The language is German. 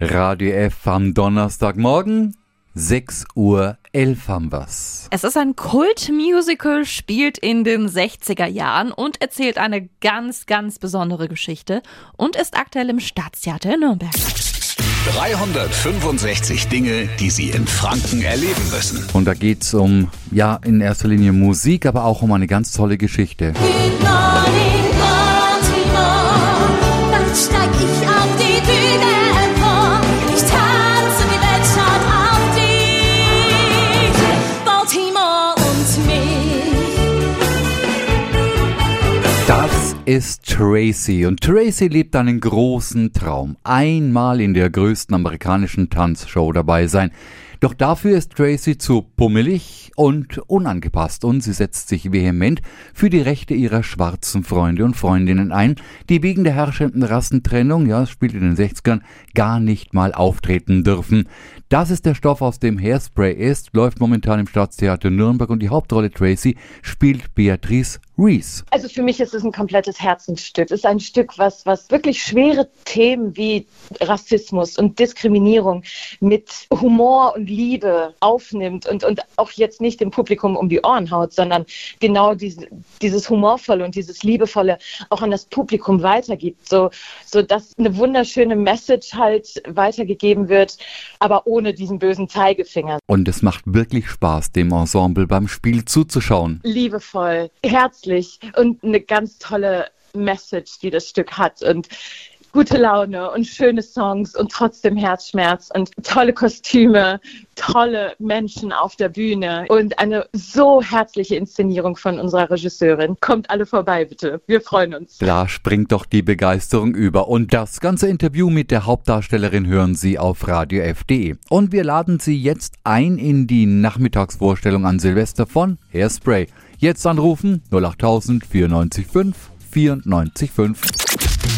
Radio F am Donnerstagmorgen, 6 Uhr 11 haben wir's. Es ist ein Kultmusical, spielt in den 60er Jahren und erzählt eine ganz, ganz besondere Geschichte und ist aktuell im Staatstheater in Nürnberg. 365 Dinge, die Sie in Franken erleben müssen. Und da geht's um, ja, in erster Linie Musik, aber auch um eine ganz tolle Geschichte. Das ist Tracy und Tracy lebt einen großen Traum. Einmal in der größten amerikanischen Tanzshow dabei sein. Doch dafür ist Tracy zu pummelig und unangepasst und sie setzt sich vehement für die Rechte ihrer schwarzen Freunde und Freundinnen ein, die wegen der herrschenden Rassentrennung, ja, spielt in den 60ern, gar nicht mal auftreten dürfen. Das ist der Stoff, aus dem Hairspray ist, läuft momentan im Staatstheater Nürnberg und die Hauptrolle Tracy spielt Beatrice Reese. Also für mich ist es ein komplettes Herzensstück. Es ist ein Stück, was, was wirklich schwere Themen wie Rassismus und Diskriminierung mit Humor und Liebe aufnimmt und, und auch jetzt nicht dem Publikum um die Ohren haut, sondern genau diese, dieses Humorvolle und dieses Liebevolle auch an das Publikum weitergibt, so, so dass eine wunderschöne Message halt weitergegeben wird, aber ohne diesen bösen Zeigefinger. Und es macht wirklich Spaß, dem Ensemble beim Spiel zuzuschauen. liebevoll, herzlich und eine ganz tolle Message, die das Stück hat und gute Laune und schöne Songs und trotzdem Herzschmerz und tolle Kostüme, tolle Menschen auf der Bühne und eine so herzliche Inszenierung von unserer Regisseurin. Kommt alle vorbei, bitte. Wir freuen uns. Da springt doch die Begeisterung über. Und das ganze Interview mit der Hauptdarstellerin hören Sie auf radiof.de. Und wir laden Sie jetzt ein in die Nachmittagsvorstellung an Silvester von Hairspray. Jetzt anrufen 08000 945 945.